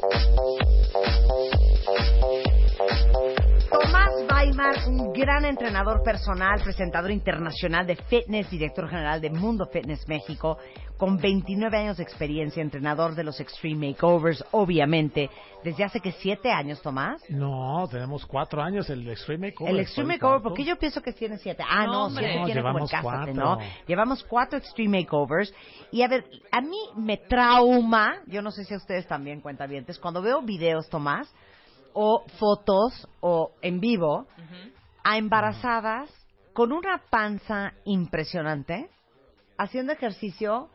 Thank you. Un gran entrenador personal, presentador internacional de fitness, director general de Mundo Fitness México, con 29 años de experiencia, entrenador de los Extreme Makeovers, obviamente, desde hace que 7 años, Tomás. No, tenemos cuatro años el Extreme Makeover. El Extreme ¿Fue Makeover, tanto? porque yo pienso que tiene 7. Ah, No, no, siete tiene como en llevamos Cásate, cuatro. ¿no? Llevamos cuatro Extreme Makeovers. Y a ver, a mí me trauma, yo no sé si a ustedes también cuentavientes, cuando veo videos, Tomás, o fotos, o en vivo, a embarazadas con una panza impresionante, haciendo ejercicio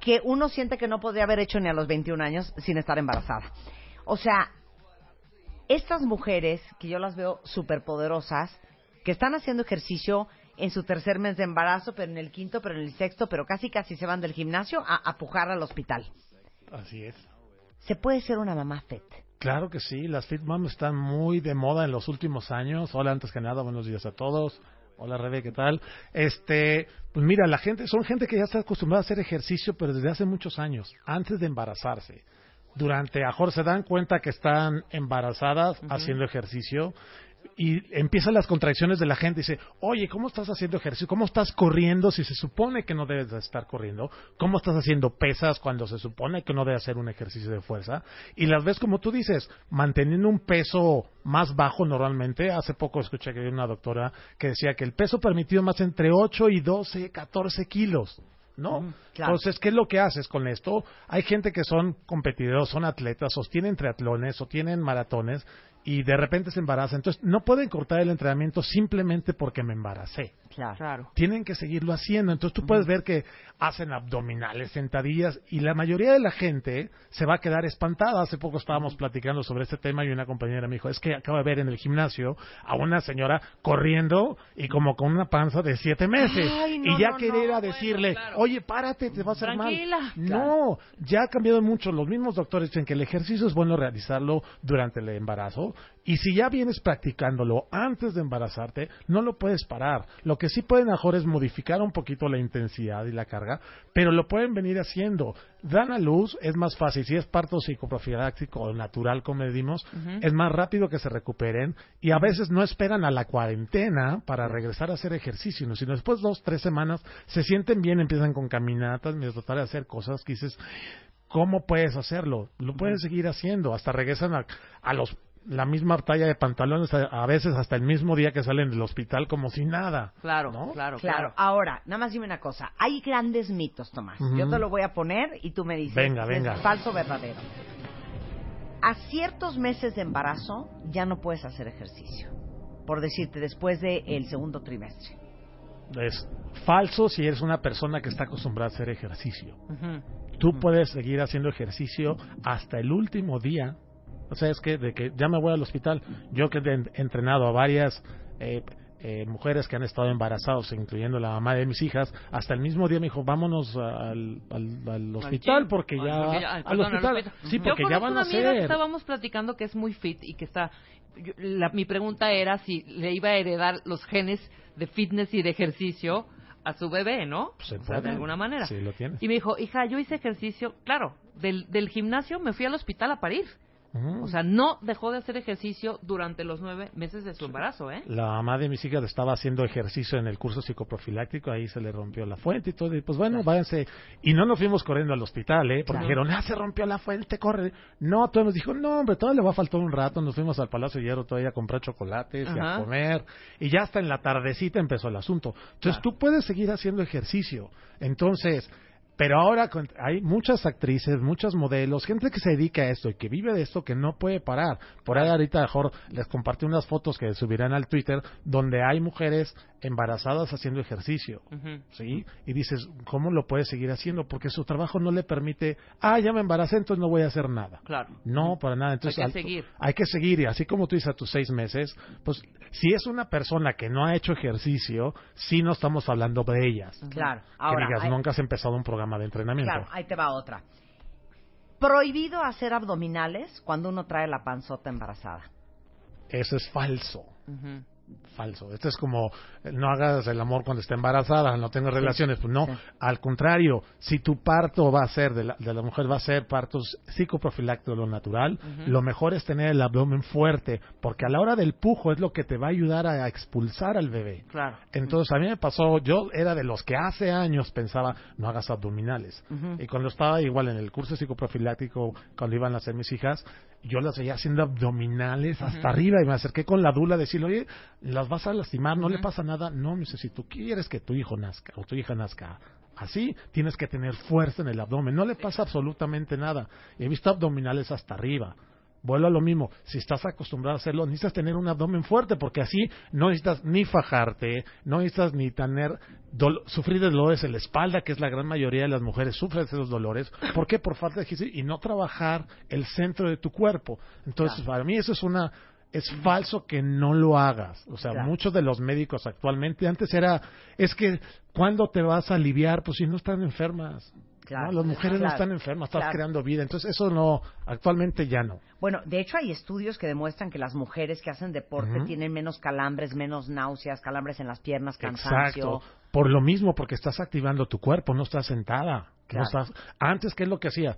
que uno siente que no podría haber hecho ni a los 21 años sin estar embarazada. O sea, estas mujeres que yo las veo superpoderosas, que están haciendo ejercicio en su tercer mes de embarazo, pero en el quinto, pero en el sexto, pero casi casi se van del gimnasio a, a pujar al hospital. Así es. Se puede ser una mamá fit. Claro que sí, las Fit Mom están muy de moda en los últimos años. Hola, antes que nada, buenos días a todos. Hola, Rebe, ¿qué tal? Este, pues mira, la gente, son gente que ya está acostumbrada a hacer ejercicio, pero desde hace muchos años, antes de embarazarse. Durante, a mejor se dan cuenta que están embarazadas haciendo ejercicio y empiezan las contracciones de la gente. Dice, oye, ¿cómo estás haciendo ejercicio? ¿Cómo estás corriendo si se supone que no debes de estar corriendo? ¿Cómo estás haciendo pesas cuando se supone que no debes hacer un ejercicio de fuerza? Y las ves como tú dices, manteniendo un peso más bajo normalmente. Hace poco escuché que había una doctora que decía que el peso permitido más entre 8 y 12, 14 kilos. ¿No? Mm, claro. Entonces, ¿qué es lo que haces con esto? Hay gente que son competidores, son atletas, sostienen triatlones, o tienen maratones y de repente se embarazan. Entonces, no pueden cortar el entrenamiento simplemente porque me embaracé. Claro. Claro. Tienen que seguirlo haciendo. Entonces, tú puedes ver que hacen abdominales, sentadillas y la mayoría de la gente se va a quedar espantada. Hace poco estábamos platicando sobre este tema y una compañera me dijo, es que acabo de ver en el gimnasio a una señora corriendo y como con una panza de siete meses. Ay, no, y ya no, querer no, a bueno, decirle, claro. oye, párate, te va a hacer Tranquila. mal. No, ya ha cambiado mucho. Los mismos doctores dicen que el ejercicio es bueno realizarlo durante el embarazo y si ya vienes practicándolo antes de embarazarte, no lo puedes parar. Lo que sí pueden mejor es modificar un poquito la intensidad y la carga, pero lo pueden venir haciendo. Dan a luz, es más fácil. Si es parto psicoprofiláctico o natural, como le dimos, es más rápido que se recuperen y a veces no esperan a la cuarentena para regresar a hacer ejercicio, sino después de dos, tres semanas se sienten bien, empiezan con caminatas, a tratar de hacer cosas que dices, ¿cómo puedes hacerlo? Lo puedes seguir haciendo, hasta regresan a, a los la misma talla de pantalones a, veces hasta el mismo día que salen del hospital como si nada. Claro, ¿no? claro, Claro. claro. Ahora, nada más dime una cosa. Hay grandes mitos, Tomás. Yo te lo voy a poner y tú me dices Venga, venga. es falso o verdadero. A ciertos meses de embarazo ya no puedes hacer ejercicio. Por decirte, después del segundo trimestre. Es falso si eres una persona que está acostumbrada a hacer ejercicio. Tú puedes seguir haciendo ejercicio hasta el último día. O sea, es que de que ya me voy al hospital. Yo que he entrenado a varias eh, eh, mujeres que han estado embarazadas, incluyendo la mamá de mis hijas, hasta el mismo día me dijo, vámonos al, al, al hospital porque ya... al perdón, hospital. hospital. Sí, Yo porque ya van a una amiga que estábamos platicando que es muy fit y que está... yo- la- mi pregunta era si le iba a heredar los genes de fitness y de ejercicio a su bebé, ¿no? Se O sea, puede. de alguna manera. Sí, lo tienes. Y me dijo, hija, yo hice ejercicio, claro, del, del gimnasio me fui al hospital a parir. O sea, no dejó de hacer ejercicio durante los nueve meses de su embarazo, ¿eh? La mamá de mis hijas estaba haciendo ejercicio en el curso psicoprofiláctico, ahí se le rompió la fuente y todo, y pues bueno, váyanse. Y no nos fuimos corriendo al hospital, ¿eh? Porque Claro. dijeron, ah, se rompió la fuente, corre. No, todo nos dijo, no, hombre, todavía le va a faltar un rato. Nos fuimos al Palacio de Hierro todavía a comprar chocolates y a comer. Y ya hasta en la tardecita empezó el asunto. Entonces tú puedes seguir haciendo ejercicio. Entonces, pero ahora hay muchas actrices, muchos modelos, gente que se dedica a esto y que vive de esto que no puede parar. Por ahí ahorita mejor les compartí unas fotos que subirán al Twitter donde hay mujeres embarazadas haciendo ejercicio. ¿Sí? Y dices, ¿cómo lo puede seguir haciendo? Porque su trabajo no le permite, ah, ya me embaracé, entonces no voy a hacer nada. Claro. No, para nada. Entonces, Hay que al- seguir. Hay que seguir. Y así como tú dices a tus seis meses, pues si es una persona que no ha hecho ejercicio, sí no estamos hablando de ellas. Claro. que Ahora, digas, hay- nunca has empezado un programa de entrenamiento. claro, ahí te va otra. Prohibido hacer abdominales cuando uno trae la panzota embarazada. Eso es falso. Ujú. Falso. Esto es como eh, no hagas el amor cuando esté embarazada, no tengas relaciones. Pues no, al contrario, si tu parto va a ser de la, de la mujer, va a ser parto psicoprofiláctico lo natural, lo mejor es tener el abdomen fuerte, porque a la hora del pujo es lo que te va a ayudar a expulsar al bebé. Claro. Entonces a mí me pasó, yo era de los que hace años pensaba, no hagas abdominales. Y cuando estaba igual en el curso psicoprofiláctico, cuando iban a hacer mis hijas, yo las veía haciendo abdominales hasta arriba y me acerqué con la dula a decirle, oye, las vas a lastimar, no le pasa nada. No, me dice, si tú quieres que tu hijo nazca o tu hija nazca así, tienes que tener fuerza en el abdomen. No le pasa absolutamente nada. He visto abdominales hasta arriba. Vuelvo a lo mismo, si estás acostumbrado a hacerlo, necesitas tener un abdomen fuerte, porque así no necesitas ni fajarte, no necesitas ni tener dol- sufrir de dolores en la espalda, que es la gran mayoría de las mujeres sufren esos dolores. ¿Por qué? Por falta de ejercicio y no trabajar el centro de tu cuerpo. Entonces, para mí eso es una es falso que no lo hagas. O sea, Claro. muchos de los médicos actualmente, antes era, es que, ¿cuándo te vas a aliviar? Pues si no están enfermas. Claro. ¿no? Las mujeres no están enfermas, estás Claro. creando vida. Entonces, eso no, actualmente ya no. Bueno, de hecho hay estudios que demuestran que las mujeres que hacen deporte tienen menos calambres, menos náuseas, calambres en las piernas, cansancio. Exacto. Por lo mismo, porque estás activando tu cuerpo, no estás sentada. No estás... Antes, ¿qué es lo que hacía?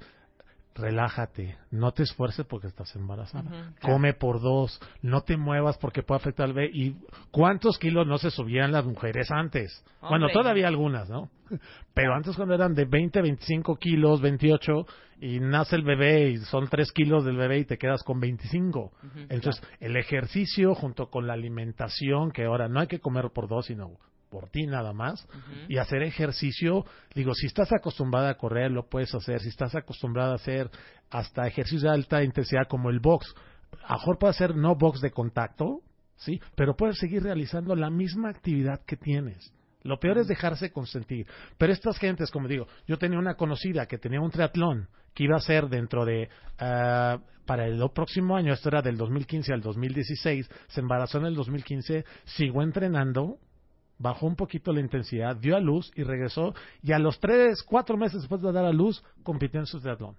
Relájate, no te esfuerces porque estás embarazada. Come por dos, no te muevas porque puede afectar al bebé. ¿Y cuántos kilos no se subían las mujeres antes? Bueno, todavía algunas, ¿no? Pero antes cuando eran de 20, 25 kilos, 28, y nace el bebé y son 3 kilos del bebé y te quedas con 25. Entonces, el ejercicio junto con la alimentación, que ahora no hay que comer por dos, sino por ti nada más, y hacer ejercicio, digo, si estás acostumbrada a correr, lo puedes hacer, si estás acostumbrada a hacer hasta ejercicio de alta intensidad como el box, a lo mejor puede hacer no box de contacto, ¿sí? Pero puedes seguir realizando la misma actividad que tienes. Lo peor es dejarse consentir. Pero estas gentes, como digo, yo tenía una conocida que tenía un triatlón que iba a ser dentro de, ah, para el próximo año, esto era del 2015 al 2016, se embarazó en el 2015, siguió entrenando, bajó un poquito la intensidad, dio a luz y regresó, y a los tres, cuatro meses después de dar a luz, compitió en su triatlón.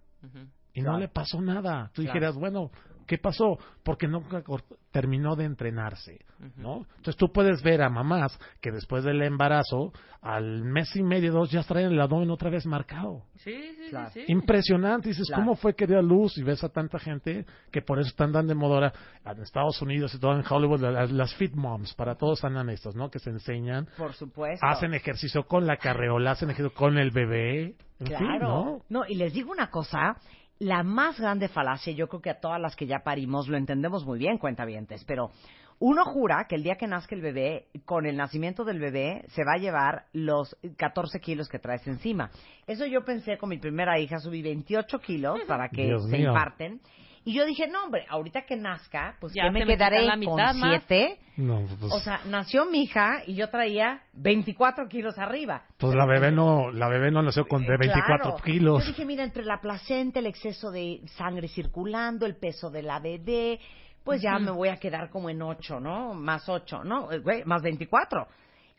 Y no le pasó nada. Tú Claro. dijeras, bueno, ¿qué pasó? Porque nunca terminó de entrenarse, ¿no? Entonces tú puedes ver a mamás que después del embarazo, al mes y medio, dos, ya traen el abdomen otra vez marcado. Sí, sí, Claro. sí. Impresionante. Dices, Claro. ¿cómo fue que dio a luz? Y ves a tanta gente que por eso están dando de moda en Estados Unidos y todo en Hollywood, las, las fit moms, para todos andan estas, ¿no? Que se enseñan, Por supuesto. hacen ejercicio con la carreola, hacen ejercicio con el bebé. En fin, Claro. ¿no? no, y les digo una cosa, la más grande falacia, yo creo que a todas las que ya parimos lo entendemos muy bien, cuentavientes, pero uno jura que el día que nazca el bebé, con el nacimiento del bebé, se va a llevar los 14 kilos que traes encima. Eso yo pensé con mi primera hija, subí 28 kilos para que Dios se mío. imparten. Y yo dije, no, hombre, ahorita que nazca, pues Ya que me quedaré la con mitad más. 7. No, pues, O sea, nació mi hija y yo traía 24 kilos arriba. pues la bebé no, la bebé no nació con de 24 Claro. kilos. Yo dije, mira, entre la placenta, el exceso de sangre circulando, el peso de la bebé, pues ya me voy a quedar como en 8, ¿no? Más 8, ¿no? Eh, güey, más 24.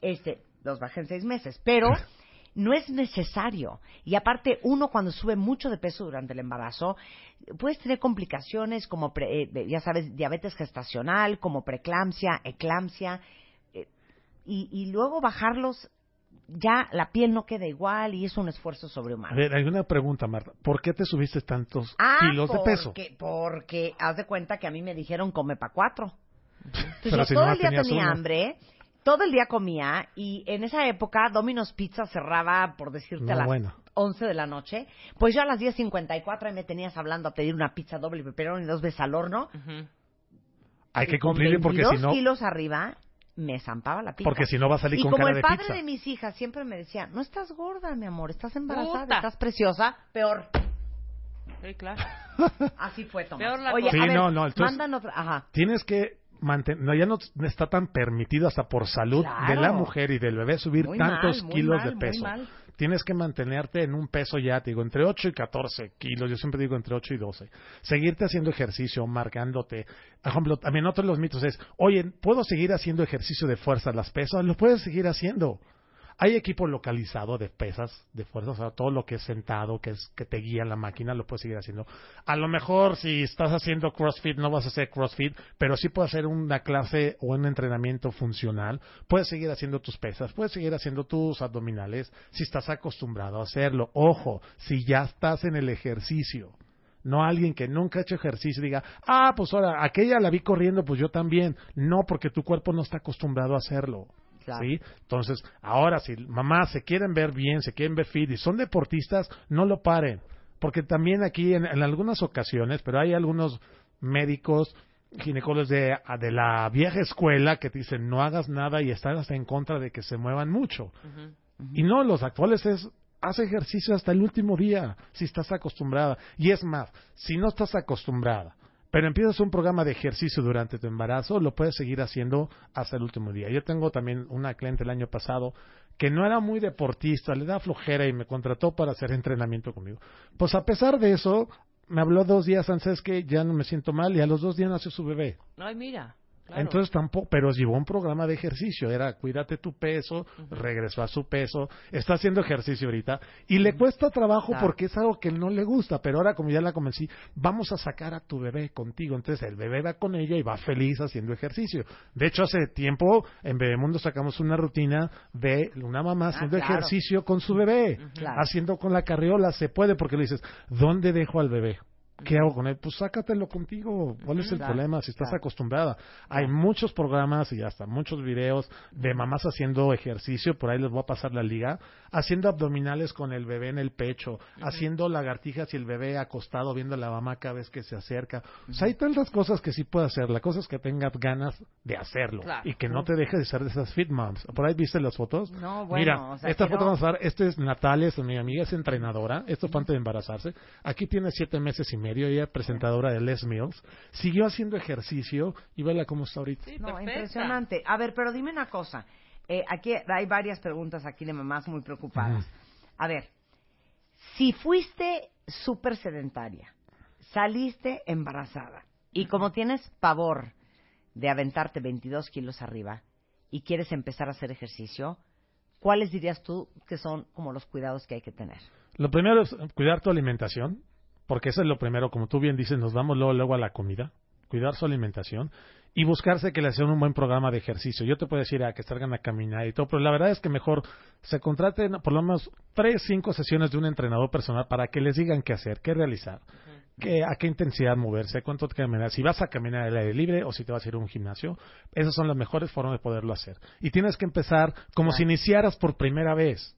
Este, los bajé en 6 meses. Pero no es necesario. Y aparte, uno cuando sube mucho de peso durante el embarazo, puedes tener complicaciones como, pre- eh, ya sabes, diabetes gestacional, como preeclampsia, eclampsia, eh, y, y luego bajarlos ya la piel no queda igual y es un esfuerzo A sobrehumano. ver, hay una pregunta, Marta. ¿Por qué te subiste tantos Ah, kilos de peso? porque, haz de cuenta que a mí me dijeron come pa' cuatro. Entonces yo si todo no el día tenía uno. hambre, todo el día comía y en esa época Domino's Pizza cerraba, por decirte, No, a las bueno. 11 de la noche. Pues yo a las 10.54 ahí me tenías hablando a pedir una pizza doble pepperoni y dos veces al horno. Ujú. Hay que cumplirle porque 22 si no, kilos arriba me zampaba la pizza. porque si no va a salir y con como cara el de padre pizza. de mis hijas siempre me decía, no estás gorda, mi amor, estás embarazada, Puta. estás preciosa, peor. Sí, claro. Así fue, Tomás. Peor la Oye, cosa. a Sí, ver, no, no, entonces- mandan otra, ajá. Tienes que mantener, no, ya no está tan permitido hasta por salud Claro. de la mujer y del bebé subir Muy tantos mal, kilos mal, de peso. Tienes que mantenerte en un peso ya, te digo, entre 8 y 14 kilos, yo siempre digo entre 8 y 12. Seguirte haciendo ejercicio, marcándote. Por ejemplo, también otro de los mitos es, oye, ¿puedo seguir haciendo ejercicio de fuerza las pesas? Lo puedes seguir haciendo. Hay equipo localizado de pesas, de fuerza, o sea, todo lo que es sentado, que es que te guía la máquina, lo puedes seguir haciendo. A lo mejor si estás haciendo CrossFit no vas a hacer CrossFit, pero sí puedes hacer una clase o un entrenamiento funcional. Puedes seguir haciendo tus pesas, puedes seguir haciendo tus abdominales si estás acostumbrado a hacerlo. Ojo, si ya estás en el ejercicio. No alguien que nunca ha hecho ejercicio diga, ah, pues ahora, aquella la vi corriendo, pues yo también. No, porque tu cuerpo no está acostumbrado a hacerlo. Claro. ¿sí? Entonces, ahora, si mamás se quieren ver bien, se quieren ver fit y son deportistas, no lo paren. Porque también aquí, en, en algunas ocasiones, pero hay algunos médicos, ginecólogos de, de la vieja escuela que te dicen no hagas nada y están hasta en contra de que se muevan mucho. Y no, los actuales es, haz ejercicio hasta el último día, si estás acostumbrada. Y es más, si no estás acostumbrada, pero empiezas un programa de ejercicio durante tu embarazo, lo puedes seguir haciendo hasta el último día. Yo tengo también una cliente el año pasado que no era muy deportista, le da flojera y me contrató para hacer entrenamiento conmigo. Pues a pesar de eso, me habló dos días antes que ya no me siento mal y a los dos días nació su bebé. Ay, mira. Claro. Entonces tampoco, pero llevó un programa de ejercicio, era cuídate tu peso, regresó a su peso, está haciendo ejercicio ahorita y le cuesta trabajo Claro. porque es algo que no le gusta, pero ahora como ya la convencí, vamos a sacar a tu bebé contigo, entonces el bebé va con ella y va feliz haciendo ejercicio. De hecho hace tiempo en Bebemundo sacamos una rutina de una mamá haciendo Ah, claro. ejercicio con su bebé, haciendo con la carriola, se puede porque le dices, ¿dónde dejo al bebé? ¿Qué hago con él? Pues sácatelo contigo. ¿Cuál es el problema si estás acostumbrada? Hay muchos programas y hasta muchos videos de mamás haciendo ejercicio, por ahí les voy a pasar la liga, haciendo abdominales con el bebé en el pecho, haciendo lagartijas y el bebé acostado viendo a la mamá cada vez que se acerca. O sea, hay tantas cosas que sí puede hacer. La cosa es que tengas ganas de hacerlo Claro. y que no te dejes de ser de esas fit moms. ¿Por ahí viste las fotos? No, bueno, Mira, o sea, esta foto vamos a ver, este es Natalia, es mi amiga, es entrenadora, esto fue antes de embarazarse. Aquí tiene siete meses y medio, ella es presentadora de Les Mills. Siguió haciendo ejercicio y vela cómo está ahorita. Sí, No, impresionante. A ver, pero dime una cosa. Eh, aquí hay varias preguntas aquí de mamás muy preocupadas. A ver, si fuiste súper sedentaria, saliste embarazada y como tienes pavor de aventarte 22 kilos arriba y quieres empezar a hacer ejercicio, ¿cuáles dirías tú que son como los cuidados que hay que tener? Lo primero es cuidar tu alimentación, porque eso es lo primero, como tú bien dices, nos vamos luego, luego a la comida, cuidar su alimentación y buscarse que le hacen un buen programa de ejercicio. Yo te puedo decir a que salgan a caminar y todo, pero la verdad es que mejor se contraten por lo menos tres, cinco sesiones de un entrenador personal para que les digan qué hacer, qué realizar, qué, a qué intensidad moverse, cuánto te caminar, si vas a caminar al aire libre o si te vas a ir a un gimnasio. Esas son las mejores formas de poderlo hacer. Y tienes que empezar como si iniciaras por primera vez.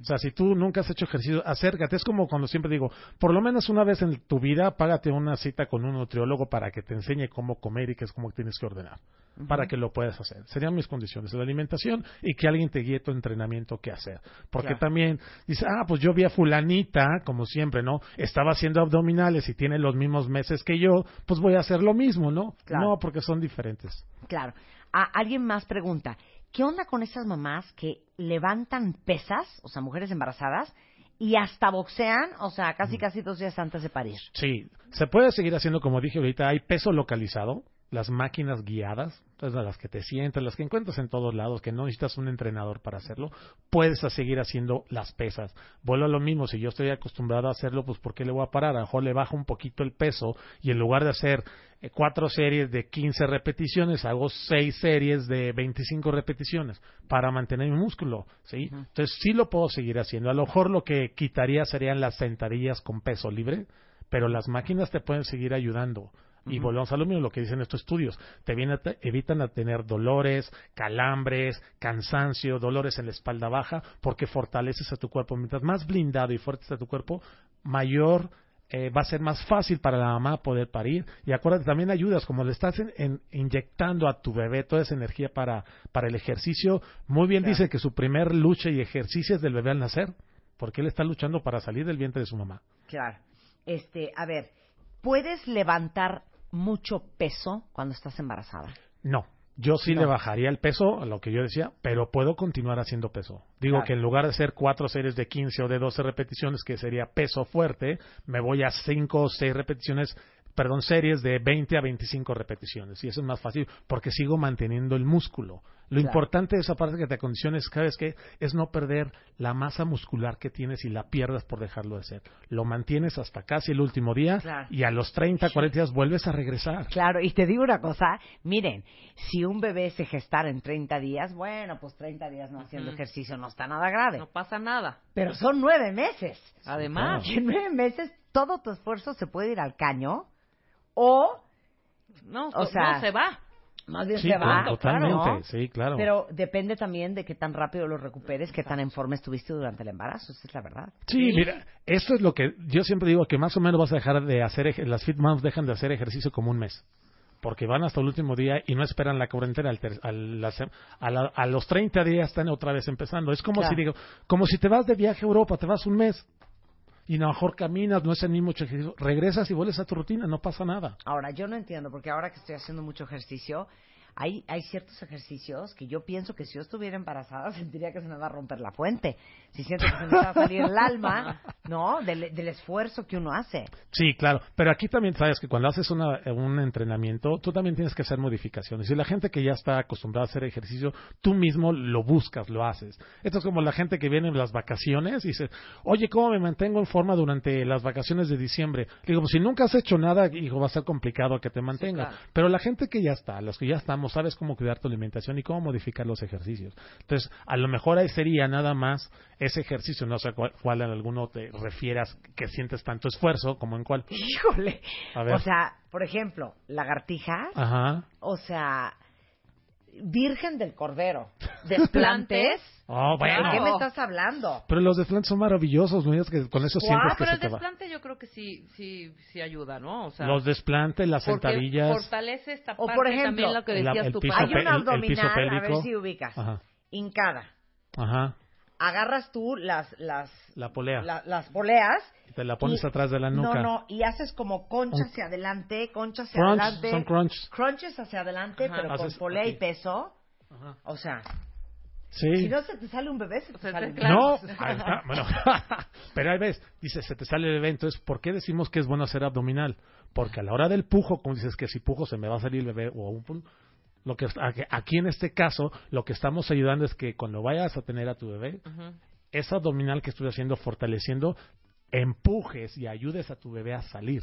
O sea, si tú nunca has hecho ejercicio, acércate. Es como cuando siempre digo, por lo menos una vez en tu vida, págate una cita con un nutriólogo para que te enseñe cómo comer y qué es cómo tienes que ordenar, para que lo puedas hacer. Serían mis condiciones, la alimentación y que alguien te guíe tu entrenamiento qué hacer. Porque Claro. también dice, ah, pues yo vi a fulanita, como siempre, ¿no? Estaba haciendo abdominales y tiene los mismos meses que yo, pues voy a hacer lo mismo, ¿no? Claro. No, porque son diferentes. Claro. A, alguien más pregunta, ¿qué onda con esas mamás que levantan pesas, o sea, mujeres embarazadas, y hasta boxean, o sea, casi casi dos días antes de parir? Sí, se puede seguir haciendo, como dije ahorita, hay peso localizado. Las máquinas guiadas, entonces las que te sientas, las que encuentras en todos lados, que no necesitas un entrenador para hacerlo, puedes seguir haciendo las pesas. Vuelvo a lo mismo, si yo estoy acostumbrado a hacerlo, pues ¿por qué le voy a parar? A lo mejor le bajo un poquito el peso y en lugar de hacer eh, cuatro series de 15 repeticiones, hago seis series de 25 repeticiones para mantener mi músculo, ¿sí? Entonces sí lo puedo seguir haciendo. A lo mejor lo que quitaría serían las sentadillas con peso libre, pero las máquinas te pueden seguir ayudando. Y volvemos a lo mismo, lo que dicen estos estudios. Te, viene a te- evitan a tener dolores, calambres, cansancio, dolores en la espalda baja, porque fortaleces a tu cuerpo. Mientras más blindado y fuerte está tu cuerpo, mayor eh, va a ser más fácil para la mamá poder parir. Y acuérdate, también ayudas, como le estás en- en- inyectando a tu bebé toda esa energía para, para el ejercicio. Muy bien dice que su primer lucha y ejercicio es del bebé al nacer, porque él está luchando para salir del vientre de su mamá. Claro. Este, a ver, ¿puedes levantar mucho peso cuando estás embarazada? No, yo sí No. le bajaría el peso, a lo que yo decía, pero puedo continuar haciendo peso. Digo Claro. que en lugar de hacer cuatro series de 15 o de 12 repeticiones, que sería peso fuerte, me voy a cinco o seis repeticiones, perdón, series de 20 a 25 repeticiones. Y eso es más fácil porque sigo manteniendo el músculo. Lo Claro. importante de esa parte que te acondiciones, ¿sabes qué? Es no perder la masa muscular que tienes y la pierdas por dejarlo de hacer. Lo mantienes hasta casi el último día Claro. y a los 30, 40 días vuelves a regresar. Claro, y te digo una cosa, miren, si un bebé se gestara en 30 días, bueno, pues 30 días no haciendo ejercicio no está nada grave. No pasa nada. Pero son nueve meses. Además, Y en nueve meses todo tu esfuerzo se puede ir al caño o no, O no sea, se va. más bien Sí, se va. totalmente, claro, ¿no? sí, claro. Pero depende también de qué tan rápido lo recuperes, qué tan en forma estuviste durante el embarazo, esa es la verdad. Sí, mira, esto es lo que yo siempre digo, que más o menos vas a dejar de hacer, las fit moms dejan de hacer ejercicio como un mes. Porque van hasta el último día y no esperan la cuarentena. Al ter- al- la a, la- a los 30 días están otra vez empezando. Es como Claro. si digo, como si te vas de viaje a Europa, te vas un mes y a lo mejor caminas, no es el mismo ejercicio, regresas y vuelves a tu rutina, no pasa nada. Ahora, yo no entiendo, porque ahora que estoy haciendo mucho ejercicio, hay, hay ciertos ejercicios que yo pienso que si yo estuviera embarazada sentiría que se me va a romper la fuente. Si siento que se me va a salir el alma, ¿no? Del, del esfuerzo que uno hace. Sí, claro. Pero aquí también sabes que cuando haces una- un entrenamiento, tú también tienes que hacer modificaciones. Y la gente que ya está acostumbrada a hacer ejercicio, tú mismo lo buscas, lo haces. Esto es como la gente que viene en las vacaciones y dice, oye, ¿cómo me mantengo en forma durante las vacaciones de diciembre? Le digo, pues si nunca has hecho nada, hijo, va a ser complicado que te mantengas. claro. Pero la gente que ya está, los que ya sabes cómo cuidar tu alimentación y cómo modificar los ejercicios. Entonces, a lo mejor ahí sería nada más ese ejercicio, no sé cuál, cuál en alguno te refieras que sientes tanto esfuerzo, como en cuál. Híjole. A ver. O sea, por ejemplo, lagartijas, Ajá. o sea, Virgen del Cordero, desplantes. Oh, bueno. ¿De qué me estás hablando? Pero los desplantes son maravillosos, no digas que con eso sientes Ah, que pero se el desplante yo creo que sí, sí, sí ayuda, ¿no? O sea, Los desplantes, las porque sentadillas. fortalece esta O parte por ejemplo, también lo que el- decías el tú, piso Pati. Hay una el- el piso abdominal, a ver si ubicas. Ajá. Hincada. Ajá. Agarras tú las, las, La polea. la- las poleas. Y te la pones y- atrás de la nuca. No, no, y haces como concha Un- hacia adelante, concha hacia Crunch, adelante. son crunch. Crunches hacia adelante, Ajá. pero con Haces polea y peso. Ajá. O sea, Sí. si no se te sale un bebé, se te O sea, sale un claro. No, ahí está, bueno, pero ahí ves, dice, se te sale el bebé, entonces, ¿por qué decimos que es bueno hacer abdominal? Porque a la hora del pujo, como dices que si pujo se me va a salir el bebé o un lo que aquí- en este caso, lo que estamos ayudando es que cuando vayas a tener a tu bebé, Ujú. esa abdominal que estoy haciendo, fortaleciendo, empujes y ayudes a tu bebé a salir.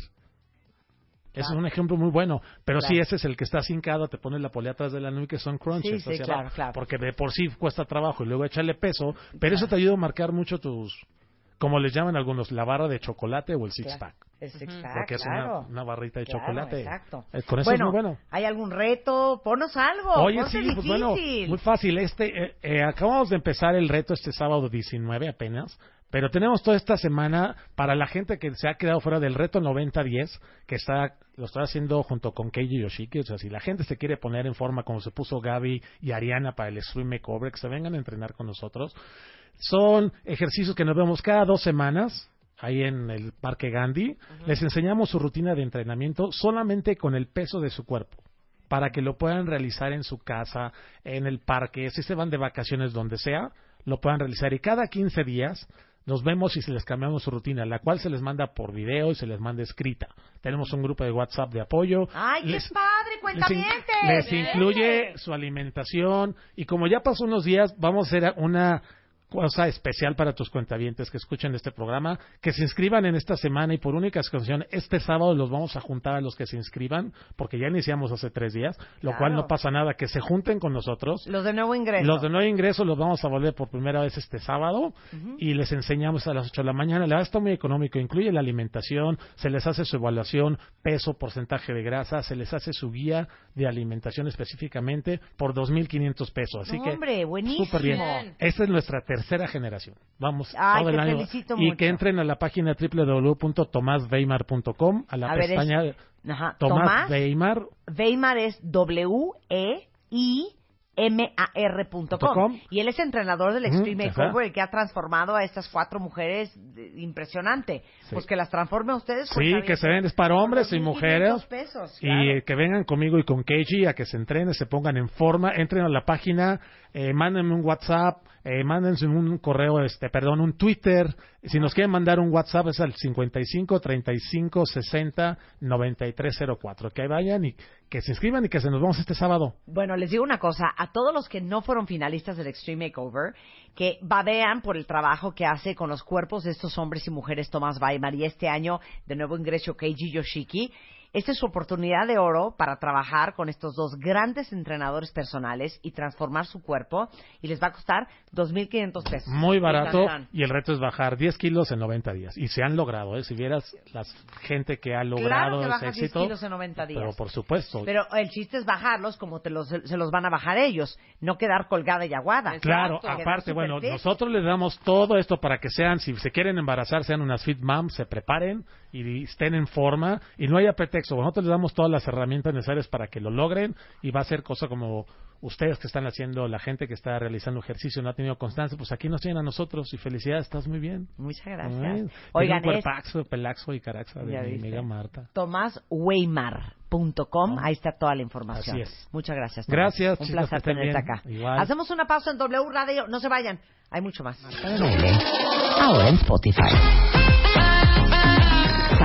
Ese es un ejemplo muy bueno. Pero Claro. si ese es el que está hincado, te pones la polea atrás de la nuca que son crunches. Sí, sí, claro. Porque de por sí cuesta trabajo y luego echarle peso. Pero eso te ayuda a marcar mucho tus, como les llaman algunos, la barra de chocolate o el six Claro. pack. El six pack, Porque es claro. una, una barrita de Claro, chocolate. Exacto. Eh, con eso bueno, es muy bueno. ¿hay algún reto? Ponos algo. Oye, sí, pues bueno, muy fácil. Este, eh, eh, acabamos de empezar el reto este sábado 19 apenas, pero tenemos toda esta semana para la gente que se ha quedado fuera del reto 90-10, que está, lo estoy haciendo junto con Keiji Yoshiki. O sea, si la gente se quiere poner en forma como se puso Gaby y Ariana para el Stream Makeover, que se vengan a entrenar con nosotros. Son ejercicios que nos vemos cada dos semanas ahí en el Parque Gandhi. Les enseñamos su rutina de entrenamiento solamente con el peso de su cuerpo para que lo puedan realizar en su casa, en el parque, si se van de vacaciones donde sea, lo puedan realizar. Y cada 15 días nos vemos y se les cambiamos su rutina, la cual se les manda por video y se les manda escrita. Tenemos un grupo de WhatsApp de apoyo. ¡Ay, qué Les- padre, les, in- cuentavientes! les incluye su alimentación y como ya pasó unos días, vamos a hacer una cosa especial para tus cuentavientes que escuchen este programa, que se inscriban en esta semana y por única ocasión, este sábado los vamos a juntar a los que se inscriban, porque ya iniciamos hace tres días, lo Claro. cual no pasa nada, que se junten con nosotros. Los de nuevo ingreso. Los de nuevo ingreso los vamos a volver por primera vez este sábado y les enseñamos a las 8 de la mañana. La verdad está muy económico, incluye la alimentación, se les hace su evaluación, peso, porcentaje de grasa, se les hace su guía de alimentación específicamente por 2.500 pesos. Así No, que hombre, buenísimo. súper bien. Esta es nuestra tercera generación. Vamos Ay, todo el año. y mucho. que entren a la página www.tomasweimar.com a la A ver, es- pestaña Ajá, Tomás Weimar Weimar es com. Y él es entrenador del Extreme. Makeover, el que ha transformado a estas cuatro mujeres de- impresionante. Sí. Pues que las transforme a ustedes. Sí, que se ven es para hombres y 2,500 mujeres. pesos, Y claro. que vengan conmigo y con Keiji a que se entrenen, se pongan en forma, entren a la página, eh, mándenme un WhatsApp, eh, un correo, este, perdón, un Twitter. Si nos quieren mandar un WhatsApp es al 55 35 60 93 04. Que vayan y que se inscriban y que se nos vamos este sábado. Bueno, les digo una cosa, a todos los que no fueron finalistas del Extreme Makeover, que babean por el trabajo que hace con los cuerpos de estos hombres y mujeres Tomás Weimar y este año de nuevo ingreso Keiji Yoshiki, esta es su oportunidad de oro para trabajar con estos dos grandes entrenadores personales y transformar su cuerpo y les va a costar 2.500 pesos. Muy barato y el reto es bajar 10 kilos en 90 días. Y se han logrado, ¿eh? Si vieras la gente que ha logrado Claro que ese bajas 10 éxito. kilos en 90 días. Pero por supuesto. Pero el chiste es bajarlos como te los, se los van a bajar ellos, no quedar colgada y aguada. Claro, aparte, bueno, fit. nosotros les damos todo esto para que sean, si se quieren embarazar, sean unas fit moms, se preparen y estén en forma y no haya pretexto. Nosotros les damos todas las herramientas necesarias para que lo logren y va a ser cosa como ustedes que están haciendo, la gente que está realizando ejercicio no ha tenido constancia, pues aquí nos tienen a nosotros y felicidades, estás muy bien. Muchas gracias. Oigan, un es cuerpaxo, pelaxo y caraxa de mi amiga Marta. tomasweimar.com, ahí está toda la información. Así es. Muchas gracias. Tomás. Gracias, Un chicos, placer tenerte bien. acá. Igual. Hacemos una pausa en W Radio, no se vayan, hay mucho más. Ahora en Spotify.